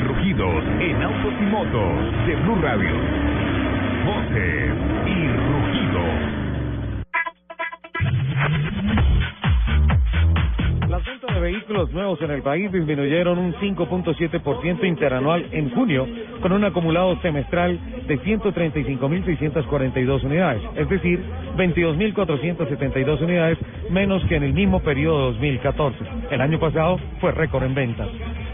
Rugidos en autos y motos de Blue Radio. Voces y rugidos. Las ventas de vehículos nuevos en el país disminuyeron un 5.7% interanual en junio, con un acumulado semestral de 135.642 unidades, es decir, 22.472 unidades menos que en el mismo periodo de 2014. El año pasado fue récord en ventas.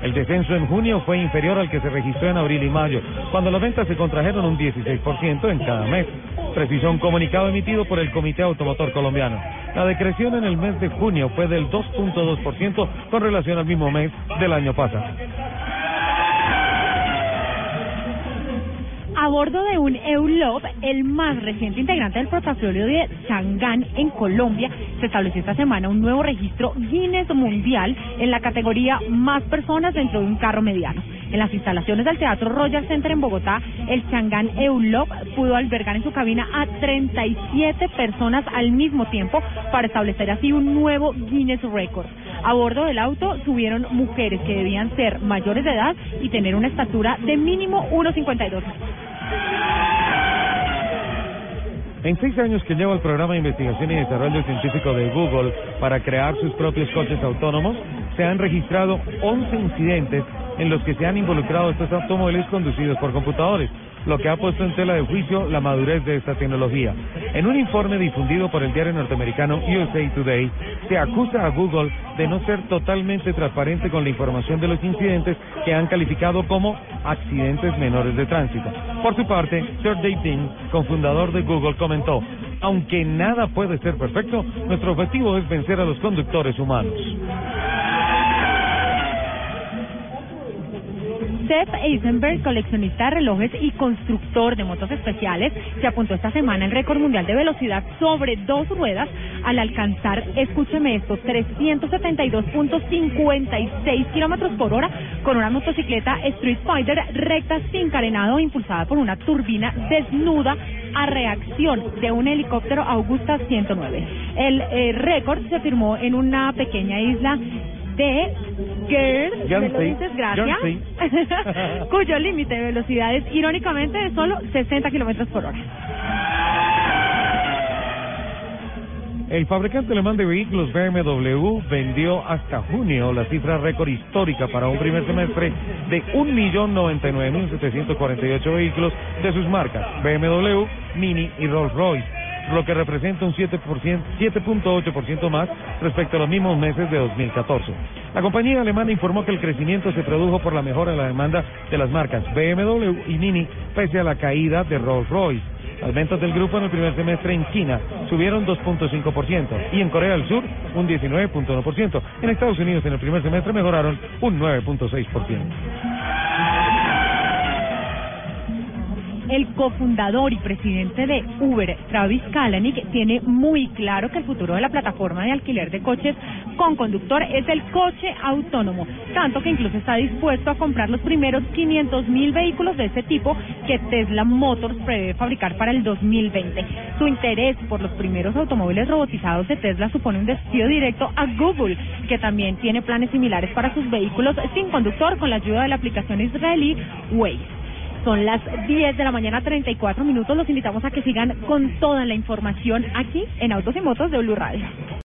El descenso en junio fue inferior al que se registró en abril y mayo, cuando las ventas se contrajeron un 16% en cada mes, precisó un comunicado emitido por el Comité Automotor Colombiano. La decreción en el mes de junio fue del 2.2% con relación al mismo mes del año pasado. A bordo de un EULOB, el más reciente integrante del portafolio de Changán en Colombia, se estableció esta semana un nuevo registro Guinness Mundial en la categoría más personas dentro de un carro mediano. En las instalaciones del Teatro Royal Center en Bogotá, el Changán EULOB pudo albergar en su cabina a 37 personas al mismo tiempo para establecer así un nuevo Guinness Record. A bordo del auto subieron mujeres que debían ser mayores de edad y tener una estatura de mínimo 1,52 En seis años que lleva el programa de investigación y desarrollo científico de Google para crear sus propios coches autónomos, se han registrado 11 incidentes en los que se han involucrado estos automóviles conducidos por computadores, lo que ha puesto en tela de juicio la madurez de esta tecnología. En un informe difundido por el diario norteamericano USA Today, se acusa a Google de no ser totalmente transparente con la información de los incidentes que han calificado como accidentes menores de tránsito. Por su parte, Sergey Brin, cofundador de Google, comentó, aunque nada puede ser perfecto, nuestro objetivo es vencer a los conductores humanos. Seth Eisenberg, coleccionista de relojes y constructor de motos especiales, se apuntó esta semana el récord mundial de velocidad sobre dos ruedas al alcanzar, escúcheme esto, 372.56 kilómetros por hora con una motocicleta Street Fighter recta sin carenado impulsada por una turbina desnuda a reacción de un helicóptero Augusta 109. El eh, récord se firmó en una pequeña isla de Girls, ¿me lo dices? Gracias, cuyo límite de velocidad es irónicamente de solo 60 kilómetros por hora. El fabricante alemán de vehículos BMW vendió hasta junio la cifra récord histórica para un primer semestre de 1.099.748 vehículos de sus marcas BMW, Mini y Rolls-Royce, lo que representa un 7%, 7.8% más respecto a los mismos meses de 2014. La compañía alemana informó que el crecimiento se produjo por la mejora en la demanda de las marcas BMW y Mini pese a la caída de Rolls-Royce. Las ventas del grupo en el primer semestre en China subieron 2.5% y en Corea del Sur un 19.1%. En Estados Unidos en el primer semestre mejoraron un 9.6%. El cofundador y presidente de Uber, Travis Kalanick, tiene muy claro que el futuro de la plataforma de alquiler de coches con conductor es el coche autónomo, tanto que incluso está dispuesto a comprar los primeros 500 mil vehículos de ese tipo que Tesla Motors prevé fabricar para el 2020. Su interés por los primeros automóviles robotizados de Tesla supone un desafío directo a Google, que también tiene planes similares para sus vehículos sin conductor con la ayuda de la aplicación israelí Waze. Son las 10 de la mañana, 34 minutos. Los invitamos a que sigan con toda la información aquí en Autos y Motos de Blue.